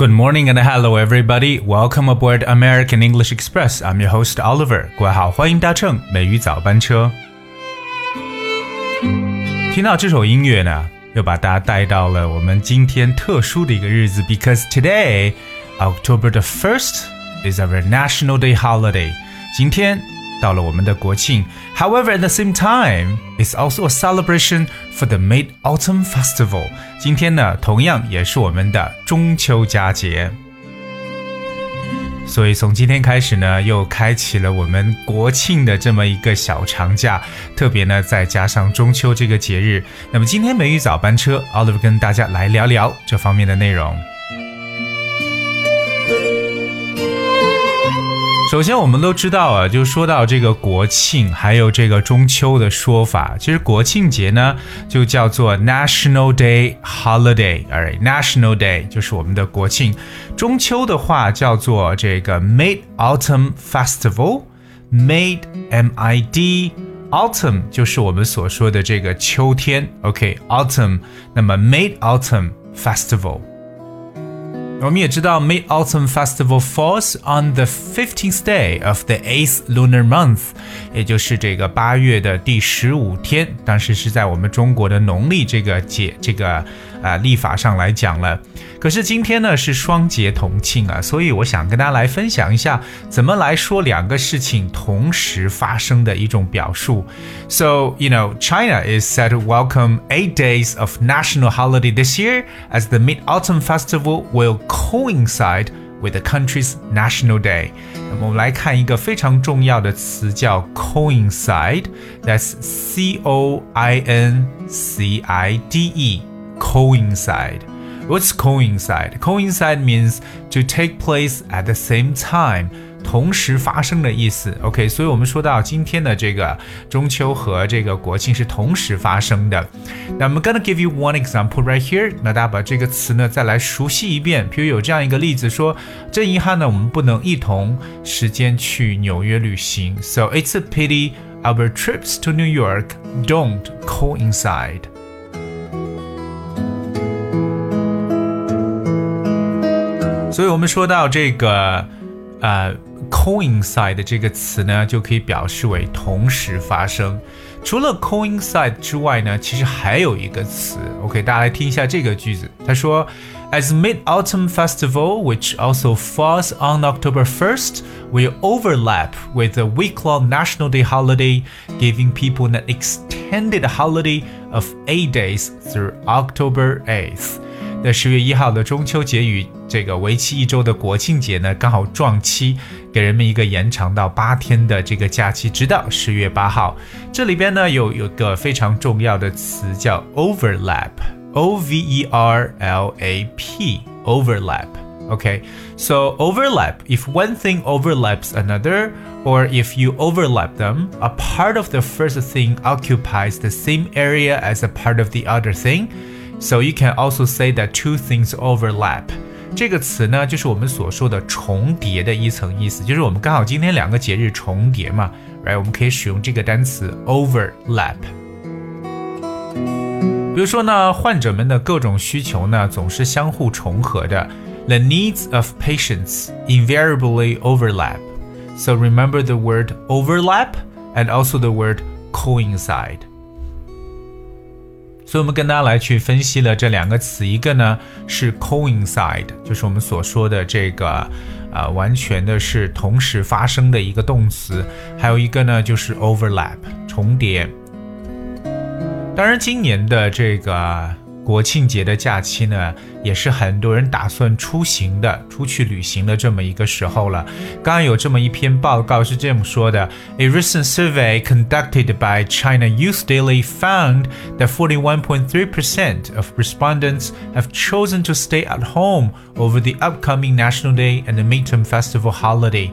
Good morning and hello everybody. Welcome aboard American English Express. I'm your host Oliver. 各位好，欢迎搭乘美语早班车。听到这首音乐呢，又把大家带到了我们今天特殊的一个日子，because today, October the first, is our National Day holiday. 今天 到了我们的国庆。However, at the same time, it's also a celebration for the Mid Autumn Festival. 今天呢，同样也是我们的中秋佳节。所以从今天开始呢，又开启了我们国庆的这么一个小长假，特别呢再加上中秋这个节日。那么今天美语早班车，Oliver 跟大家来聊聊这方面的内容。首先，我们都知道啊，就说到这个国庆，还有这个中秋的说法。其实国庆节呢，就叫做 National Day Holiday，Alright，National Day 就是我们的国庆。中秋的话叫做这个 Mid Autumn Festival，Mid M I D，Autumn 就是我们所说的这个秋天，OK，Autumn，那么 Mid Autumn Festival。我们也知道，Mid Autumn Festival falls on the fifteenth day of the eighth lunar month，也就是这个八月的第十五天。当时是在我们中国的农历这个节这个啊历法上来讲了。可是今天呢是双节同庆啊，所以我想跟大家来分享一下怎么来说两个事情同时发生的一种表述。So you know, China is set to welcome eight days of national holiday this year as the Mid Autumn Festival will coincide with the country's national day。那么我们来看一个非常重要的词叫 coincide，that's C O I N C I D E，coincide。What's coincide? Coincide means to take place at the same time. 同时发生的意思，OK，所以我们说到今天的这个中秋和这个国庆是同时发生的。那 I'm gonna give you one example right here。那大家把这个词呢再来熟悉一遍。比如有这样一个例子说，真遗憾呢，我们不能一同时间去纽约旅行。So it's a pity our trips to New York don't coincide。 所以我们说到这个，呃。coincide 这个词呢，就可以表示为同时发生。除了 coincide 之外呢，其实还有一个词。OK，大家来听一下这个句子。他说，As Mid Autumn Festival, which also falls on October 1st, will overlap with the week-long National Day holiday, giving people an extended holiday of eight days through October 8th. 在十月一号的中秋节与这个为期一周的国庆节呢，刚好撞期，给人们一个延长到八天的这个假期，直到十月八号。这里边呢有有个非常重要的词叫 overlap，O V E R L A P，overlap。Okay, so overlap, if one thing overlaps another, or if you overlap them, a part of the first thing occupies the same area as a part of the other thing. So you can also say that two things overlap。这个词呢，就是我们所说的重叠的一层意思，就是我们刚好今天两个节日重叠嘛，right？我们可以使用这个单词 overlap。比如说呢，患者们的各种需求呢总是相互重合的，the needs of patients invariably overlap。So remember the word overlap and also the word coincide。 所以，我们跟大家来去分析了这两个词，一个呢是 coincide，就是我们所说的这个，呃，完全的是同时发生的一个动词；还有一个呢就是 overlap，重叠。当然，今年的这个。国庆节的假期呢，也是很多人打算出行的、出去旅行的这么一个时候了。刚刚有这么一篇报告是这么说的：A recent survey conducted by China Youth Daily found that 41.3% of respondents have chosen to stay at home over the upcoming National Day and the Mid Autumn Festival holiday.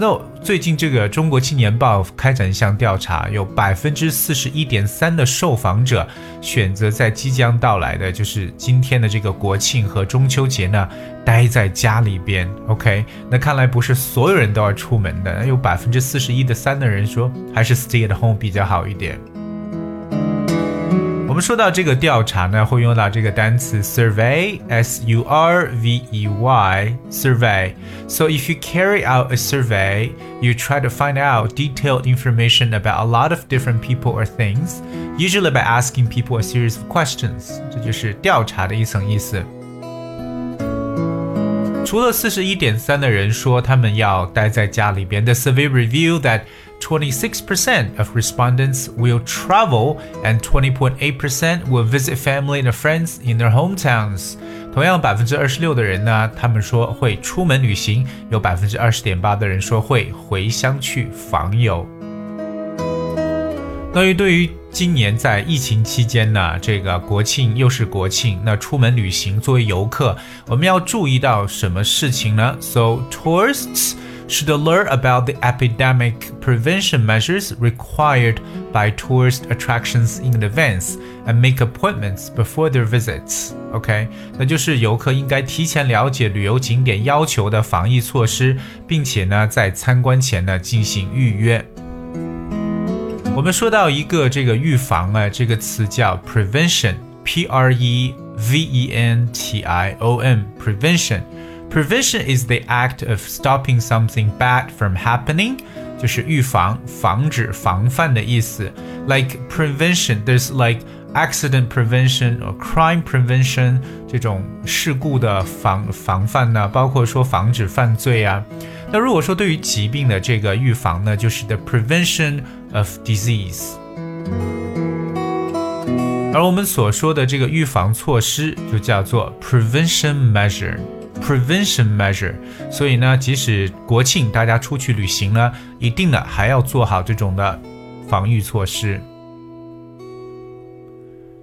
那最近这个中国青年报开展一项调查，有百分之四十一点三的受访者选择在即将到来的，就是今天的这个国庆和中秋节呢，待在家里边。OK，那看来不是所有人都要出门的，有百分之四十一的三的人说还是 stay at home 比较好一点。们说到这个调查呢，会用到这个单词 survey，s u r v e y，survey。So if you carry out a survey, you try to find out detailed information about a lot of different people or things, usually by asking people a series of questions。这就是调查的一层意思。 除了四十一点三的人说他们要待在家里边，the survey revealed that 26% of respondents will travel and 20.8% will visit family and friends in their hometowns. 同样，百分之二十六的人呢，他们说会出门旅行；有百分之二十点八的人说会回乡去访友。关于对于今年在疫情期间呢，这个国庆又是国庆，那出门旅行作为游客，我们要注意到什么事情呢？So tourists should learn about the epidemic prevention measures required by tourist attractions in advance and make appointments before their visits. OK，那就是游客应该提前了解旅游景点要求的防疫措施，并且呢，在参观前呢进行预约。 我们说到一个这个预防啊，这个词叫 prevention，p r e v e n t i o n，prevention。Prevention is the act of stopping something bad from happening，就是预防、防止、防范的意思。Like prevention, there's like accident prevention or crime prevention 这种事故的防防范呢，包括说防止犯罪啊。那如果说对于疾病的这个预防呢，就是 the prevention of disease。而我们所说的这个预防措施就叫做 prevention measure。prevention measure。所以呢，即使国庆大家出去旅行呢，一定呢还要做好这种的防御措施。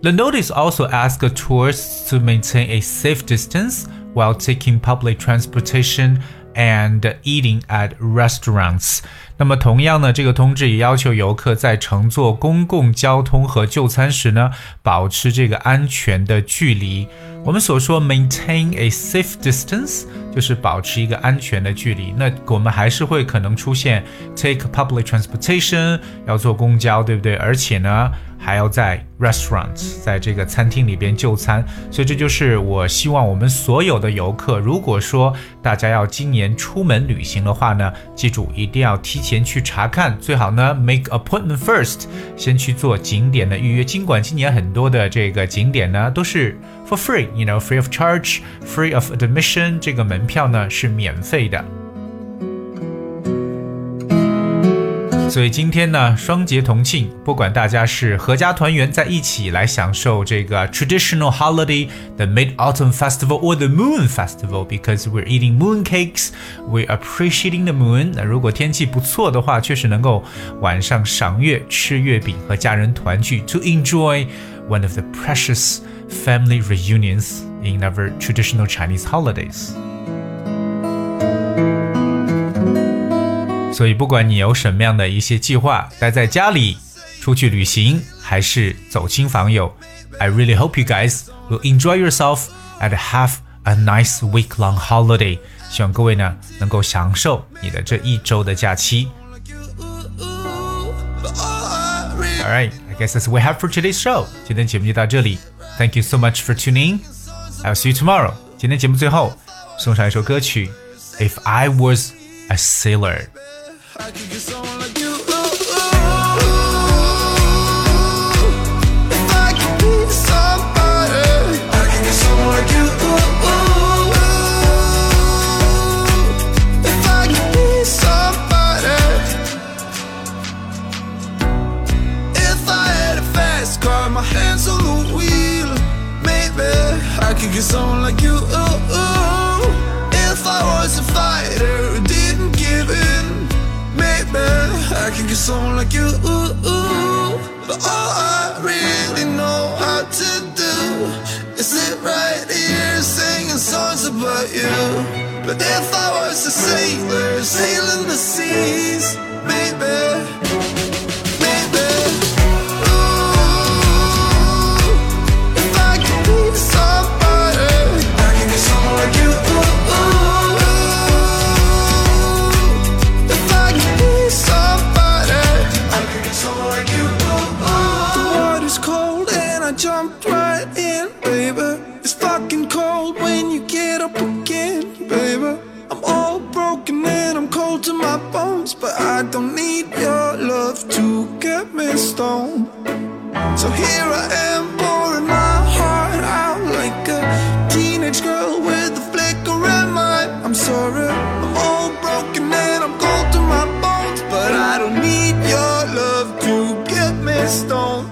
The notice also asks tourists to maintain a safe distance while taking public transportation and eating at restaurants。那么同样呢，这个通知也要求游客在乘坐公共交通和就餐时呢，保持这个安全的距离。我们所说 maintain a safe distance 就是保持一个安全的距离。那我们还是会可能出现 take public transportation 要坐公交，对不对？而且呢。还要在 restaurants，在这个餐厅里边就餐，所以这就是我希望我们所有的游客，如果说大家要今年出门旅行的话呢，记住一定要提前去查看，最好呢 make appointment first，先去做景点的预约。尽管今年很多的这个景点呢都是 for free，you know，free of charge，free of admission，这个门票呢是免费的。所以今天呢，双节同庆，不管大家是阖家团圆在一起来享受这个 traditional holiday, the Mid Autumn Festival or the Moon Festival, because we're eating moon cakes, we're appreciating the moon。那如果天气不错的话，确实能够晚上赏月、吃月饼和家人团聚，to enjoy one of the precious family reunions in our traditional Chinese holidays。 所以，不管你有什么样的一些计划，待在家里、出去旅行，还是走亲访友，I really hope you guys will enjoy yourself and have a nice week-long holiday。希望各位呢能够享受你的这一周的假期。All right, I guess that's what we have for today's show。今天节目就到这里，Thank you so much for tuning. I'll see you tomorrow。今天节目最后送上一首歌曲，If I Was a Sailor。 I could get someone like you. Someone like you. But all I really know how to do is sit right here singing songs about you. But if I was a sailor sailing the seas, baby. Me stoned. So here I am, pouring my heart out like a teenage girl with a flicker in my. I'm sorry, I'm all broken and I'm cold to my bones, but I don't need your love to get me stoned.